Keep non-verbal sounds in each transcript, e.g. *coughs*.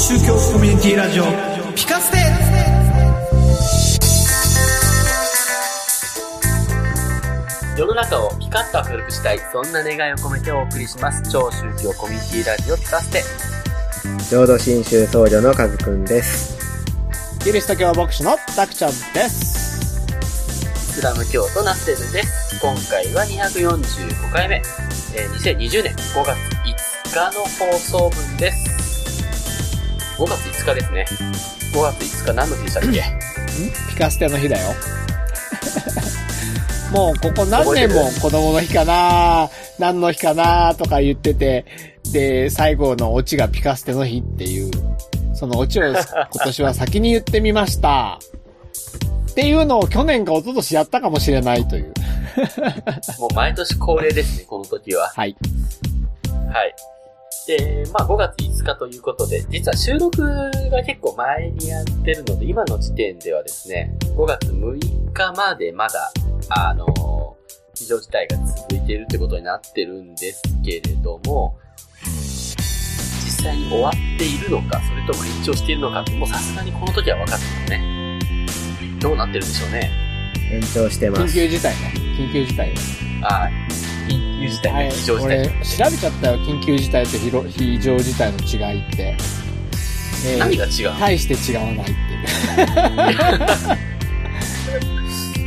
宗教コミュニティラジオピカステ世の中をピカッと明るくしたい、そんな願いを込めてお送りします。超宗教コミュニティラジオピカステ。浄土真宗僧侶のカズくんです。キリスト教牧師のタクちゃんです。イスラム教徒ナッセルです。今回は245回目、えー2020年5月5日の放送分です。5月5日ですね。5月5日何の日でしたっけ？ピカステの日だよ。*laughs* もうここ何年も子供の日かな何の日かなとか言ってて、で、最後のオチがピカステの日っていう、そのオチを今年は先に言ってみました。っていうのを去年か一昨年やったかもしれないという。*laughs* もう毎年恒例ですね、この時は。はい。はい。で、まあ5月5日ということで、実は収録が結構前にやってるので、今の時点ではですね、5月6日までまだ、あの非常事態が続いているってことになってるんですけれども、実際に終わっているのか、それとも延長しているのかって、もうさすがにこの時は分かってますね。どうなってるんでしょうね。延長してま緊す。急事態ね。緊急事態。ああ、緊急事態はいね、非常事態俺、調べちゃったよ。緊急事態と非常事態の違いって。えー何が違うの？大して違わないっていう。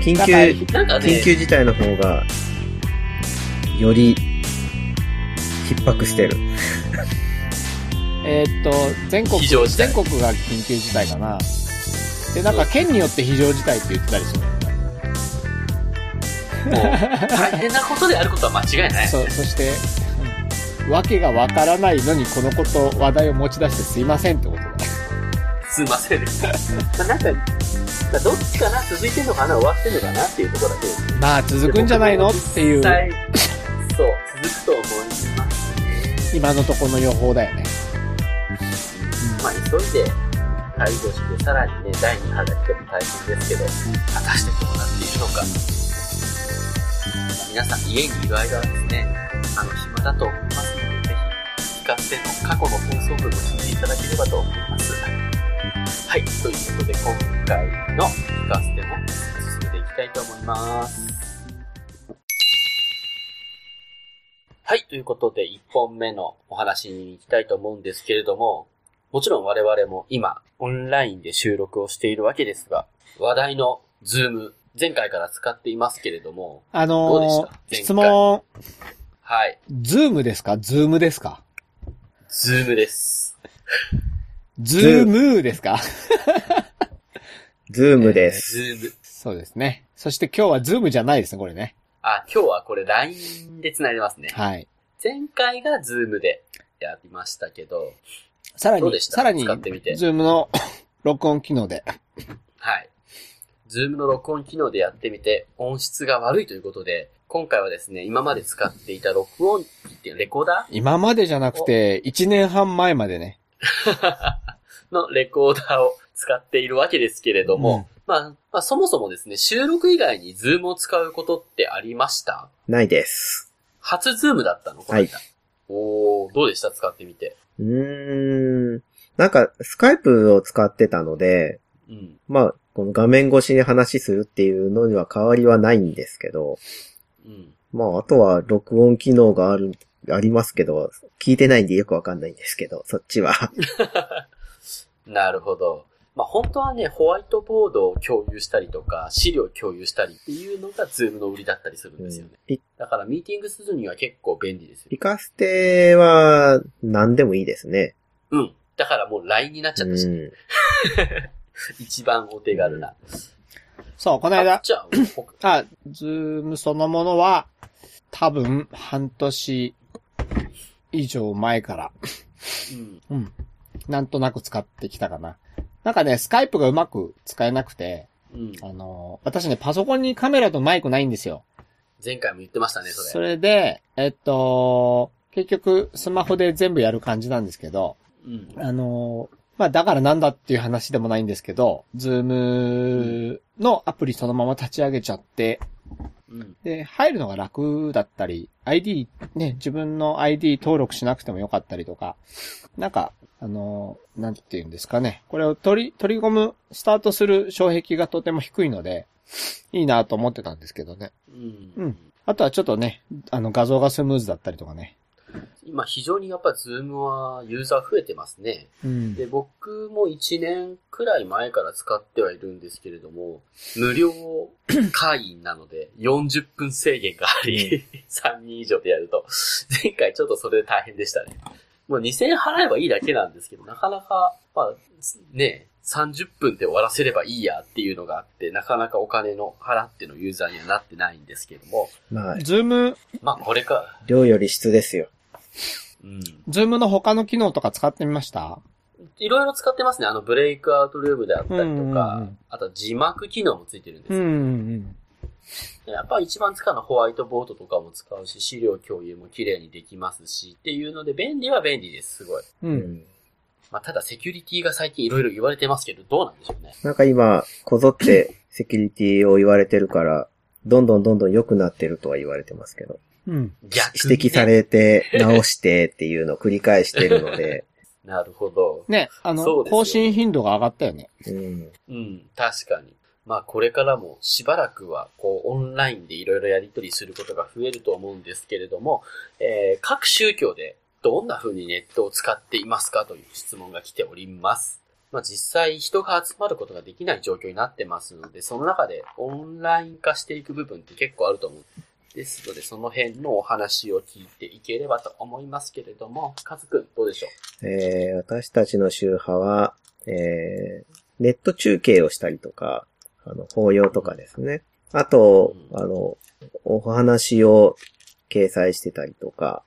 *laughs* 緊だ急、緊、急事態の方が、より、逼迫してる。えーっと、全国、全国が緊急事態かな。で、なんか県によって非常事態って言ってたりするもう、大変なことであることは間違いない。そう、そして、うんわけがわからないのにこのこと、話題を持ち出してすいませんってことだ。すいません。まあなんか、まあどっちかな続いてんのかな終わってんのかなっていうところだけ。まあ、続くんじゃないの？っていう実、際そう、続くと思います。今のところの予報だよね。まあ、急いで解除して、さらにね、第2波が来ても大変ですけど、果たしてどうなっているのか。皆さん、家にいる間はですね、あの、暇だと思いますので、ぜひ、聞かせの過去の放送分を聞いていただければと思います。はい、ということで、今回の聞かせても進めていきたいと思います。はい、ということで、1本目のお話に行きたいと思うんですけれども、もちろん我々も今、オンラインで収録をしているわけですが、話題のズーム、前回から使っていますけれども、あどうでしのーた前回質問、はい、ズームですか？ズームですか？ズームです。ズームですか？ズームです。ズーム。そうですね。そして今日はズームじゃないですね、これね。あ、今日はこれ LINE で繋いでますね。はい。前回がズームでやりましたけど、さらに、どうでした？さらに使ってみて、ズームの *coughs* 録音機能で。はい。ズームの録音機能でやってみて、音質が悪いということで、今回はですね、今まで使っていた録音機っていうレコーダ今までじゃなくて、1年半前までね。ー *laughs* のレコーダーを使っているわけですけれども、うんまあ、まあそもそもですね、収録以外にズームを使うことってありました？ないです。初ズームだったの？この間。おー、どうでした？使ってみて。うーん。なんか、スカイプを使ってたので、うん。まあ、この画面越しに話するっていうのには変わりはないんですけど、うん。まあ、あとは録音機能がある、ありますけど、聞いてないんでよくわかんないんですけど、そっちは。*laughs* なるほど。まあ本当はね、ホワイトボードを共有したりとか、資料を共有したりっていうのがズームの売りだったりするんですよね。ピだからミーティングするには結構便利ですよピ。カステは何でもいいですね。うん。だからもう LINE になっちゃったし、うん。*laughs* *laughs* 一番お手軽な。そう、このあ間、あ、ズームそのものは、多分、半年以上前から、うん。うん。なんとなく使ってきたかな。なんかね、スカイプがうまく使えなくて、うん。あの、私ね、パソコンにカメラとマイクないんですよ。前回も言ってましたね、それ。それで、えっと、結局、スマホで全部やる感じなんですけど、うん。あの、まあ、だからなんだっていう話でもないんですけど、ズームのアプリそのまま立ち上げちゃって、うん。で、入るのが楽だったり、ID、ね、自分の ID 登録しなくてもよかったりとか、なんか、あの、なんて言うんですかね。これを取り、取り込む、スタートする障壁がとても低いので、いいなと思ってたんですけどね。うん。うんあとはちょっとね、あの画像がスムーズだったりとかね。*laughs* 今非常にやっぱズームはユーザー増えてますね。うん。で、僕も1年くらい前から使ってはいるんですけれども、無料会員なので40分制限があり、*laughs* 3人以上でやると。前回ちょっとそれで大変でしたね。もう2000円払えばいいだけなんですけど、なかなか、まあ、ね、30分で終わらせればいいやっていうのがあって、なかなかお金の払ってのユーザーにはなってないんですけども、まあ、ズーム、まあこれか、量より質ですよ。うん。ズームの他の機能とか使ってみました？いろいろ使ってますね。あの、ブレイクアウトルームであったりとか、うんうんうんあとは字幕機能もついてるんですよ。うんうんやっぱ一番使うのはホワイトボードとかも使うし、資料共有も綺麗にできますし、っていうので便利は便利です、すごい。うん。うん。まあ、ただセキュリティが最近いろいろ言われてますけど、どうなんでしょうね。なんか今、こぞってセキュリティを言われてるから、どんどんどんどん良くなってるとは言われてますけど、うん。指摘さ。れて直してっていうのを繰り返してるので、*laughs* なるほど。ね、あの、更新頻度が上がったよね。うん。うん、確かに。まあ、これからもしばらくは、こう、オンラインでいろいろやり取りすることが増えると思うんですけれども、えー各宗教でどんな風にネットを使っていますかという質問が来ております。まあ、実際人が集まることができない状況になってますので、その中でオンライン化していく部分って結構あると思う。ですので、その辺のお話を聞いていければと思いますけれども、カズくん、どうでしょえー私たちの宗派は、えーネット中継をしたりとか、あの、法要とかですね。あと、うんあの、お話を掲載してたりとか、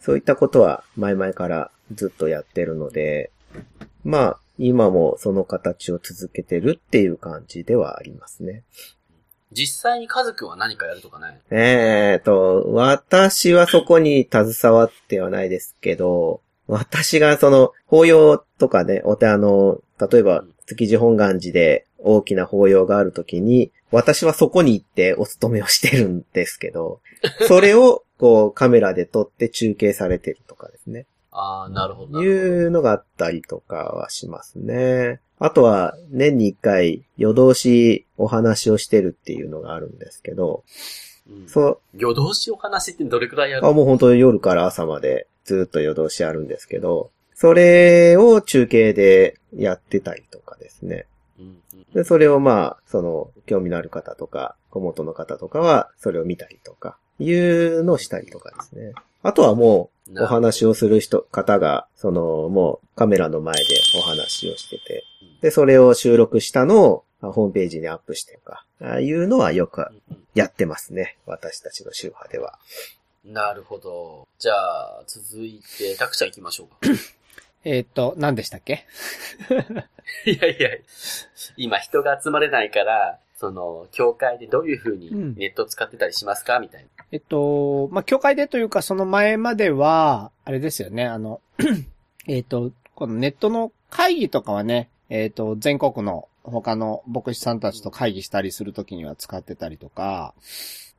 そういったことは前々からずっとやってるので、まあ、今もその形を続けてるっていう感じではありますね。う実際にカズくんは何かやるとかないえーと、私はそこに携わってはないですけど、私がその、法要とかね、お手あの、例えば、築地本願寺で大きな法要があるときに、私はそこに行ってお勤めをしてるんですけど、*laughs* それを、こう、カメラで撮って中継されてるとかですね。ああ、なるほど。ないうのがあったりとかはしますね。あとは、年に一回、夜通しお話をしてるっていうのがあるんですけど、うんそう、夜通しお話ってどれくらいやる？あ、もう本当に夜から朝までずっと夜通しあるんですけど、それを中継でやってたりとかですね。うんうんで、それをまあ、その、興味のある方とか、小元の方とかは、それを見たりとか、いうのをしたりとかですね。あとはもう、お話をする人、方が、その、もうカメラの前でお話をしてて、で、それを収録したのを、あホームページにアップしてとか、ああいうのはよくやってますね。私たちの宗派では。なるほど。じゃあ、続いて、たくちゃん行きましょうか。*coughs* えーっと、何でしたっけ？*laughs* いやいや、今人が集まれないから、その、教会でどういう風にうん。ネットを使ってたりしますか？みたいな。えっと、まあ、教会でというか、その前までは、あれですよね、あの、*clears throat* えっと、このネットの会議とかはね、えっと、全国の他の牧師さんたちと会議したりするときには使ってたりとか、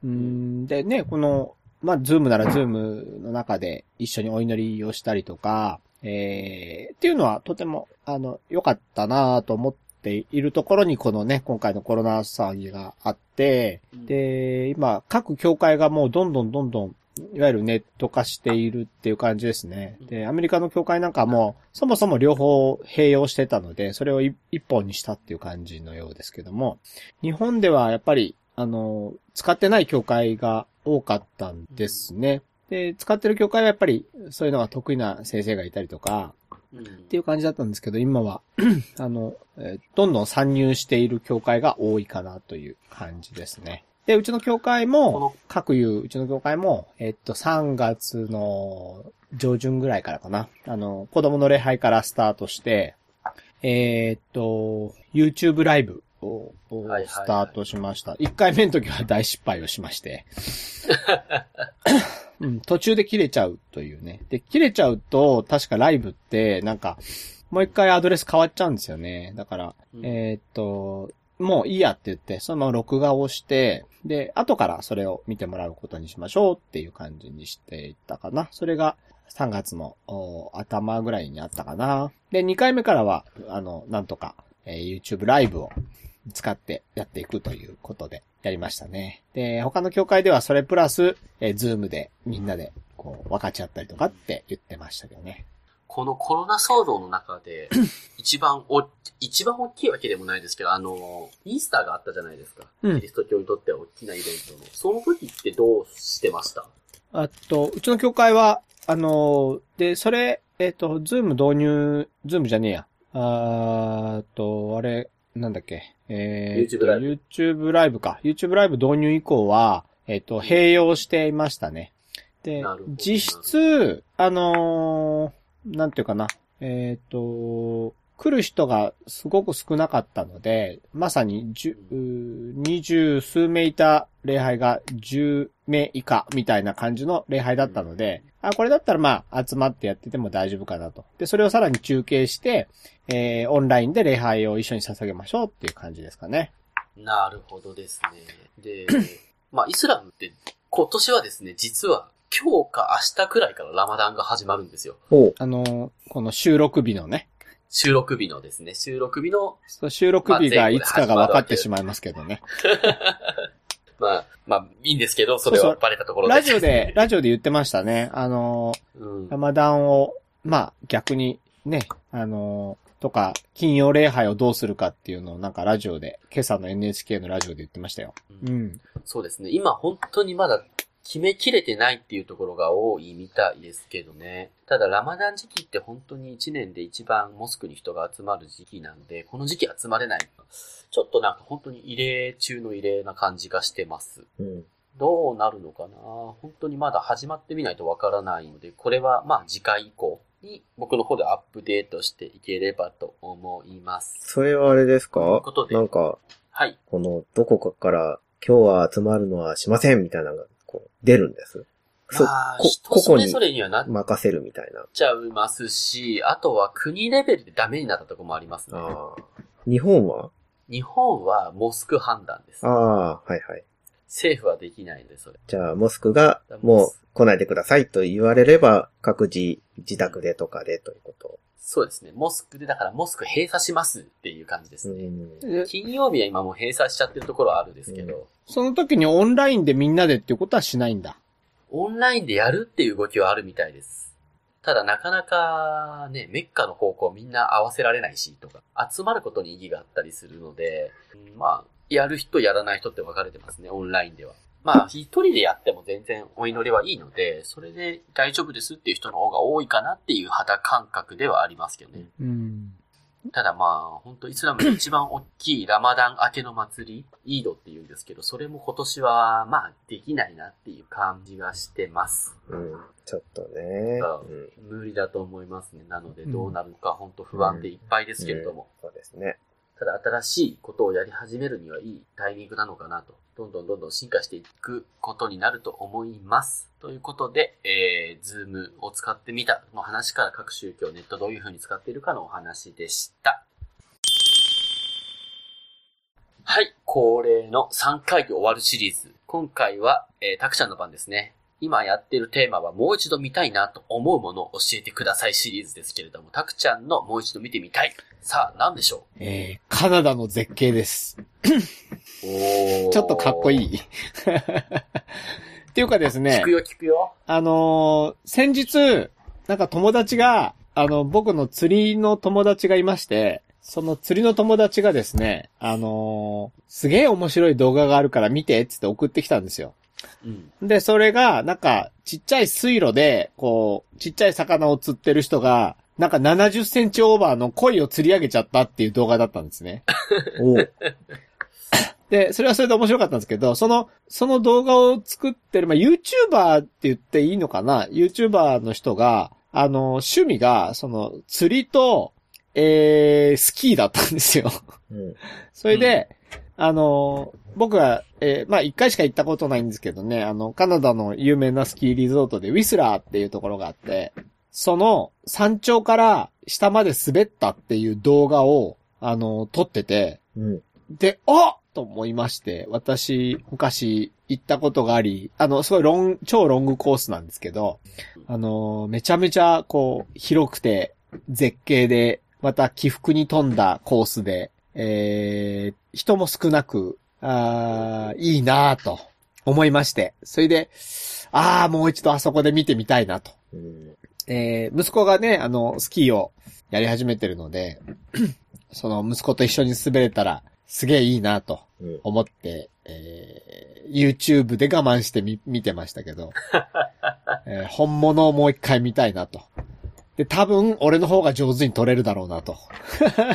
うん、でね、この、まあ、ズームならズームの中で一緒にお祈りをしたりとか、えー、っていうのはとても、あの、良かったなと思っているところに、このね、今回のコロナ騒ぎがあって、で、今、各教会がもうどんどんどんどん、いわゆるネット化しているっていう感じですね。で、アメリカの教会なんかも、そもそも両方併用してたので、それを一一本にしたっていう感じのようですけども、日本ではやっぱり、あの、使ってない教会が多かったんですね。で、使ってる教会はやっぱり、そういうのが得意な先生がいたりとか、うんっていう感じだったんですけど、今は、*clears throat* あの、えーどんどん参入している教会が多いかなという感じですね。で、うちの教会こもの、各いう、うちの教会も、えっと、3月の上旬ぐらいからかな。あの、子供の礼拝からスタートして、えーっと、YouTube ライブをスタートしました。1回目の時は大失敗をしまして。*laughs* うん、途中で切れちゃうというね。で、切れちゃうと、確かライブって、なんか、もう一回アドレス変わっちゃうんですよね。だから、うんえーっと、もういいやって言って、そのまま録画をして、で、後からそれを見てもらうことにしましょうっていう感じにしていったかな。それが、3月のお頭ぐらいにあったかな。で、2回目からは、あの、なんとか、えー YouTube ライブを使ってやっていくということでやりましたね。で、他の教会ではそれプラス、えー、ズームでみんなでこう分かち合ったりとかって言ってましたけどね。このコロナ騒動の中で、*coughs* 一番お、一番大きいわけでもないですけど、あの、イースターがあったじゃないですか。うんキリスト教にとっては大きなイベントの。その時ってどうしてました？あと、うちの教会は、あのーで、それ、えっ、と、ズーム導入、ズームじゃねえや。あと、あれ、なんだっけ？えー YouTube ライブ YouTube ライブか。YouTube ライブ導入以降は、えっ、と、併用していましたね。で実質、あのーなんていうかな。えっ、と、来る人がすごく少なかったので、まさに二十数名いた礼拝が十名以下みたいな感じの礼拝だったので、あ、これだったらまあ集まってやってても大丈夫かなと。で、それをさらに中継して、えー、オンラインで礼拝を一緒に捧げましょうっていう感じですかね。なるほどですね。で、*clears throat* まあ、イスラムって今年はですね、実は今日か明日くらいからラマダンが始まるんですよ。ほう。あのーこの収録日のね、収録日のですね、収録日の、そう収録日がいつかが分かってしまいますけどね。*laughs* まあ、まあ、いいんですけど、それはバレたところで。ラジオで、ラジオで言ってましたね。あのーうんラ。マダンを、まあ逆にね、あのーとか、金曜礼拝をどうするかっていうのをなんかラジオで、今朝の NHK のラジオで言ってましたよ。うん。そうですね。今本当にまだ決めきれてないっていうところが多いみたいですけどね。ただラマダン時期って本当に1年で一番モスクに人が集まる時期なので、この時期集まれない。ちょっとなんか本当に異例中の異例な感じがしてます。うん。どうなるのかな？本当にまだ始まってみないとわからないので、これはまあ次回以降に僕の方でアップデートしていければと思います。それはあれですというかことでなんか、はい。この、どこかから、今日は集まるのはしませんみたいなのが、こう、出るんです。そまあ、こ人個々にそれぞれにはなっ任せるみたいな。ちゃいますし、あとは国レベルでダメになったところもありますね。日本は？日本はモスク判断ですあ。あ、はいはい。政府はできないので、それ。じゃあ、モスクが、もう来ないでくださいと言われれば、各自、自宅でとかでということ。そうですね。モスクで、だからモスク閉鎖しますっていう感じですね。うん。で金曜日は今もう閉鎖しちゃってるところはあるんですけど、その時にオンラインでみんなでっていうことはしないんだ。オンラインでやるっていう動きはあるみたいです。ただなかなかね、メッカの方向みんな合わせられないしとか、集まることに意義があったりするので、うんまあ、やる人やらない人って分かれてますね、オンラインでは。まあ、一人でやっても全然お祈りはいいので、それで大丈夫ですっていう人の方が多いかなっていう肌感覚ではありますけどね。うん。ただまあ、本当イスラムで一番大きいラマダン明けの祭り、イードって言うんですけど、それも今年はまあできないなっていう感じがしてます。うん。ちょっとね。あうん。無理だと思いますね。なのでどうなるのか本当不安でいっぱいですけれども。そうですね。ただ新しいことをやり始めるにはいいタイミングなのかなと。どんどんどんどん進化していくことになると思います。ということで、えー、ズームを使ってみたの話から各宗教、ネットどういう風に使っているかのお話でした。はい、恒例の3回で終わるシリーズ。今回は、えー、たくちゃんの番ですね。今やってるテーマはもう一度見たいなと思うものを教えてくださいシリーズですけれども、たくちゃんのもう一度見てみたい。さあ、何でしょえー、カナダの絶景です。ちょっとかっこいい。*laughs* っていうかですね聞く、よ聞くよ。あのー先日、なんか友達が、あの、僕の釣りの友達がいまして、その釣りの友達がですね、あのーすげえ面白い動画があるから見て、つって送ってきたんですよ。うん。で、それが、なんか、ちっちゃい水路で、こう、ちっちゃい魚を釣ってる人が、なんか70センチオーバーの鯉を釣り上げちゃったっていう動画だったんですね。*laughs* で、それはそれで面白かったんですけど、その、その動画を作ってる、まあ、YouTuber って言っていいのかな ?YouTuber の人が、あの、趣味が、その、釣りと、えー、スキーだったんですよ。うん。それで、あの、僕は、えーまあ、一回しか行ったことないんですけどね、あの、カナダの有名なスキーリゾートでウィスラーっていうところがあって、その山頂から下まで滑ったっていう動画を、あの、撮ってて、うん。で、あと思いまして、私、昔行ったことがあり、あの、すごいロン、超ロングコースなんですけど、あの、めちゃめちゃ、こう、広くて、絶景で、また起伏に富んだコースで、えー、人も少なく、あーいいなぁと思いまして、それで、ああ、もう一度あそこで見てみたいなと。うんえー、息子がね、あの、スキーをやり始めてるので、*clears throat* その息子と一緒に滑れたら、すげえいいなとうん思って、えー、YouTube で我慢してみ、見てましたけど、*laughs* えー本物をもう一回見たいなと。で、多分、俺の方が上手に撮れるだろうなと。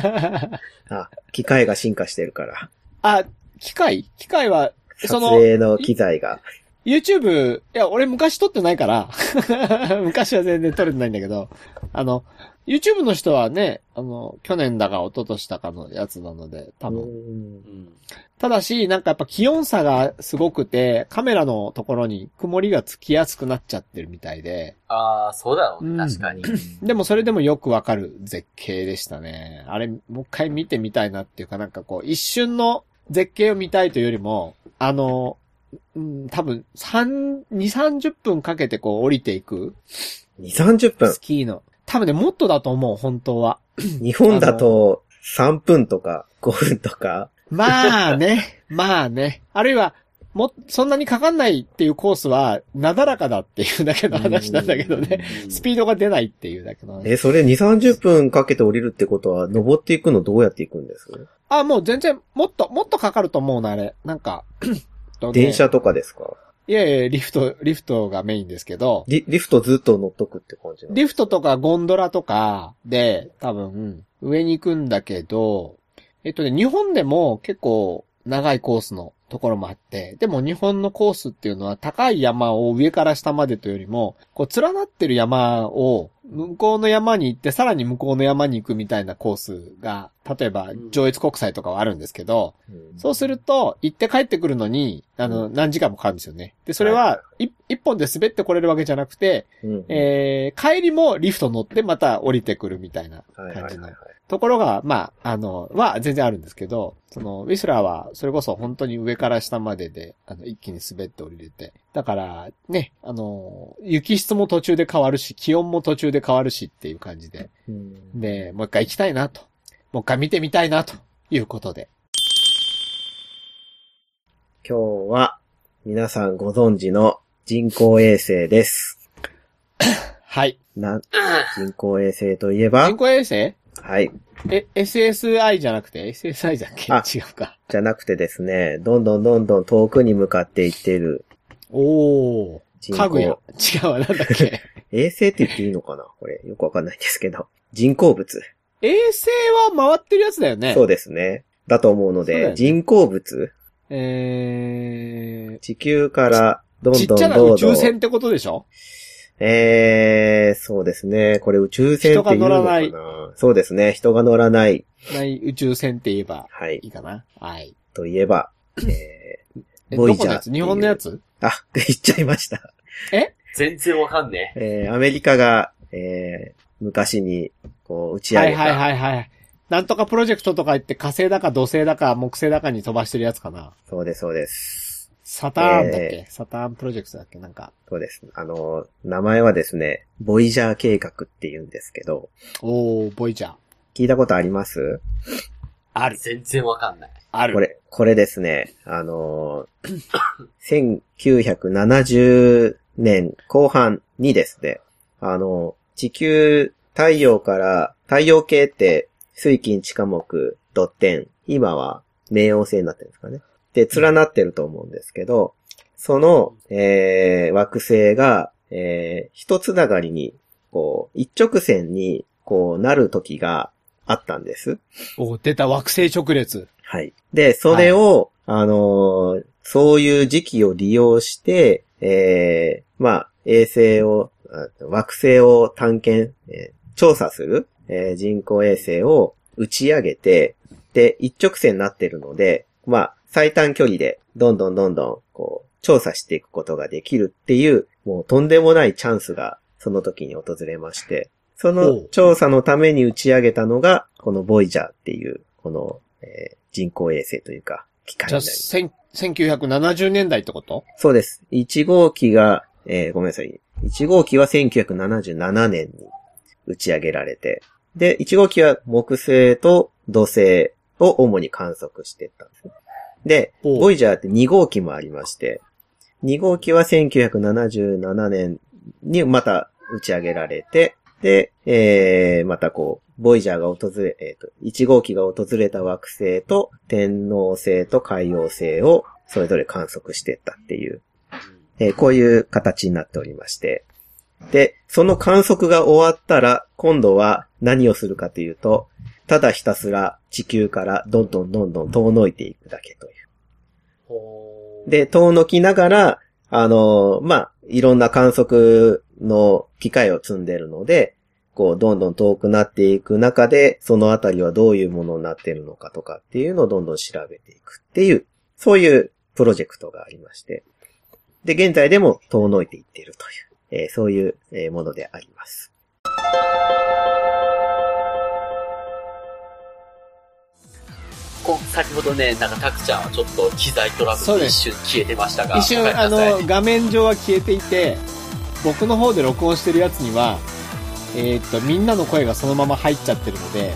*laughs* あ、機械が進化してるから。あ、機械？機械は、撮その、影の機材が。YouTube、いや、俺昔撮ってないから、*laughs* 昔は全然撮れてないんだけど、あの、YouTube の人はね、あの、去年だか一昨年だかのやつなので、多分。ん。ただし、なんかやっぱ気温差がすごくて、カメラのところに曇りがつきやすくなっちゃってるみたいで、ああ、そうだろうね、うん確かに。*laughs* でもそれでもよくわかる絶景でしたね。あれ、もう一回見てみたいなっていうか、なんかこう、一瞬の絶景を見たいというよりも、あの、うん、多分、三、二、三十分かけてこう降りていく、2、30分？ス。キーの。多分ね、もっとだと思う、本当は。*clears throat* 日本だと3分とか5分とか。まあね、まあね。あるいは、も、そんなにかかんないっていうコースは、なだらかだっていうだけの話なんだけどね。スピードが出ないっていうだけの話。え、それ2、30分かけて降りるってことは、登っていくのどうやっていくんですあ、もう全然、もっと、もっとかかると思うな、あれ。なんか、*clears throat* とね電車とかですか？いやいや、リフト、リフトがメインですけど、リリフトずっと乗っとくって感じリフトとかゴンドラとかで、多分、上に行くんだけど、えっとね、日本でも結構長いコースのところもあって、でも日本のコースっていうのは高い山を上から下までというよりも、こう連なってる山を向こうの山に行ってさらに向こうの山に行くみたいなコースが、例えば上越国際とかはあるんですけど、うん。そうすると、行って帰ってくるのに、あの、何時間もかかるんですよね。で、それはいは、い一本で滑ってこれるわけじゃなくて、うんえー、帰りもリフト乗ってまた降りてくるみたいな感じの。ところが、まあ、あの、は全然あるんですけど、その、ウィスラーは、それこそ本当に上から下までで、あの、一気に滑って降りれて。だから、ね、あの、雪質も途中で変わるし、気温も途中で変わるしっていう感じで。うんで、もう一回行きたいなと。もう一回見てみたいなということで。今日は、皆さんご存知の人工衛星です。*coughs* はい。な、人工衛星といえば？人、工衛星？はい。え、SSI じゃなくて ?SSI だっけあ違うか。じゃなくてですね、どんどんどんどん遠くに向かっていっているおー。人家具や工。。違うわ、なんだっけ？*laughs* 衛星って言っていいのかな？これ、よくわかんないんですけど。人工物。衛星は回ってるやつだよね。そうですね。だと思うので、そうだよね人工物？え地球からどー、んちっちゃなどんどんどん。宇宙船ってことでしょ？えー、そうですね。これ宇宙船っていうのかな？人が乗らないそうですね。人が乗らない。ない宇宙船って言えばはいい。いかな？はい。といえば、*coughs* ええ、ボイジャー日本のやつ？ー、あ、*laughs* 言っちゃいました。全然わかんねえ。えー、アメリカが、えー、昔に、こう、打ち上げた。はいはいはいはい。なんとかプロジェクトとか言って火星だか土星だか木星だかに飛ばしてるやつかな。そうです、そうです。サターンだっけ、えサターンプロジェクトだっけ？なんか。そうです。あの、名前はですね、ボイジャー計画って言うんですけど、おー、ボイジャー。聞いたことあります？ある。全然わかんない。ある。これ、これですね、あのー、1970年後半にですね、あの、地球、太陽から、太陽系って水金地下木、ドッテン、今は冥王星になってるんですかね。で、連なってると思うんですけど、その、えー、惑星が、えー、一つながりに、こう、一直線に、こう、なる時があったんです。おー、出た惑星直列。はい。で、それを、あのーそういう時期を利用して、えー、まあ、衛星を、あ惑星を探検、えー調査する、えー人工衛星を打ち上げて、で、一直線になってるので、まあ、最短距離で、どんどんどんどん、こう、調査していくことができるっていう、もうとんでもないチャンスが、その時に訪れまして、そほのう調査のために打ち上げたのが、このボイジャーっていう、この、えー人工衛星というか、機械になります。千1970年代ってこと？そうです。1号機が、えーごめんなさい。1号機は1977年に打ち上げられて、で、1号機は木星と土星を主に観測してったんですね。で、ボイジャーって2号機もありまして、2号機は1977年にまた打ち上げられて、で、えー、またこう、ボイジャーが訪れ、えっ、と、1号機が訪れた惑星と天王星と海洋星をそれぞれ観測してったっていう、えーこういう形になっておりまして、で、その観測が終わったら、今度は何をするかというと、ただひたすら地球からどんどんどんどん遠のいていくだけという。で、遠のきながら、あの、まあ、いろんな観測の機械を積んでるので、こう、どんどん遠くなっていく中で、そのあたりはどういうものになってるのかとかっていうのをどんどん調べていくっていう、そういうプロジェクトがありまして、で、現在でも遠のいていっているという、えーそういうえーものであります。先ほどね、なんかタクちゃんはちょっと機材トラブルで一瞬消えてましたが、一瞬、あの、画面上は消えていて、僕の方で録音してるやつには、えーっと、みんなの声がそのまま入っちゃってるので、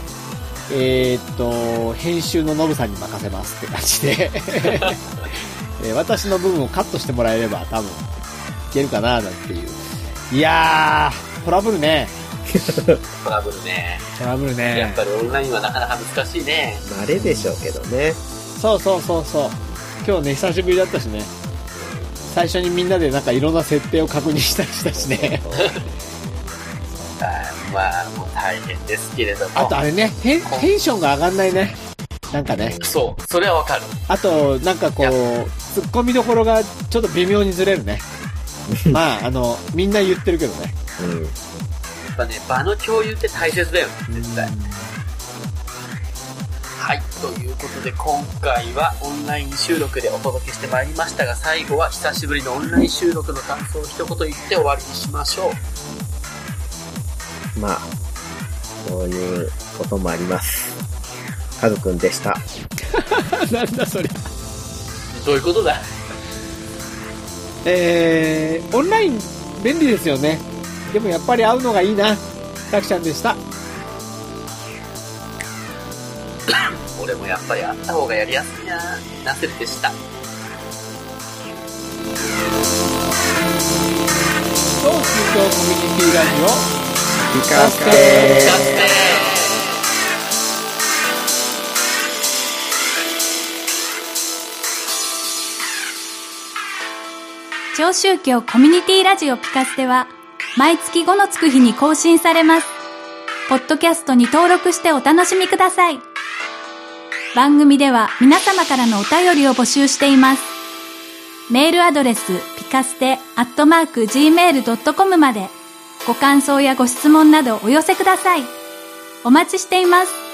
えーっと、編集のノブさんに任せますって感じで、*laughs* えー私の部分をカットしてもらえれば多分、いけるかな、なんていう。いやー、トラブルね。トラブルね。トラブルやっね。ぱりオンラインはなかなか難しいね。慣れでしょうけどね。そうそうそうそう。今日ね、久しぶりだったしね。最初にみんなでなんかいろんな設定を確認したりしたしね。はいまあ、もう大変ですけれども。あとあれね、テンテンションが上がんないね。なんかね。そう、それはわかる。あと、なんかこう、突っ込みどころがちょっと微妙にずれるね。*laughs* まあ、あの、みんな言ってるけどね。うん。やっぱね、場の共有って大切だよね、絶対。はい。ということで、今回はオンライン収録でお届けしてまいりましたが、最後は久しぶりのオンライン収録の感想を一言言って終わりにしましょう。まあ、そういうこともあります。カズくんでした。*laughs* なんだそれ。どういうことだ？えー、オンライン便利ですよね。でもやっぱり会うのがいいな。たくちゃんでした。*coughs* 俺もやっぱりあった方がやりやすいなナセルでした。超中京コミュニティラジオ。ピカステだって超宗教コミュニティラジオピカステは毎月5のつく日に更新されます。ポッドキャストに登録してお楽しみください。番組では皆様からのお便りを募集しています。メールアドレスピカステアットマーク gmail.com までご感想やご質問などお寄せください。お待ちしています。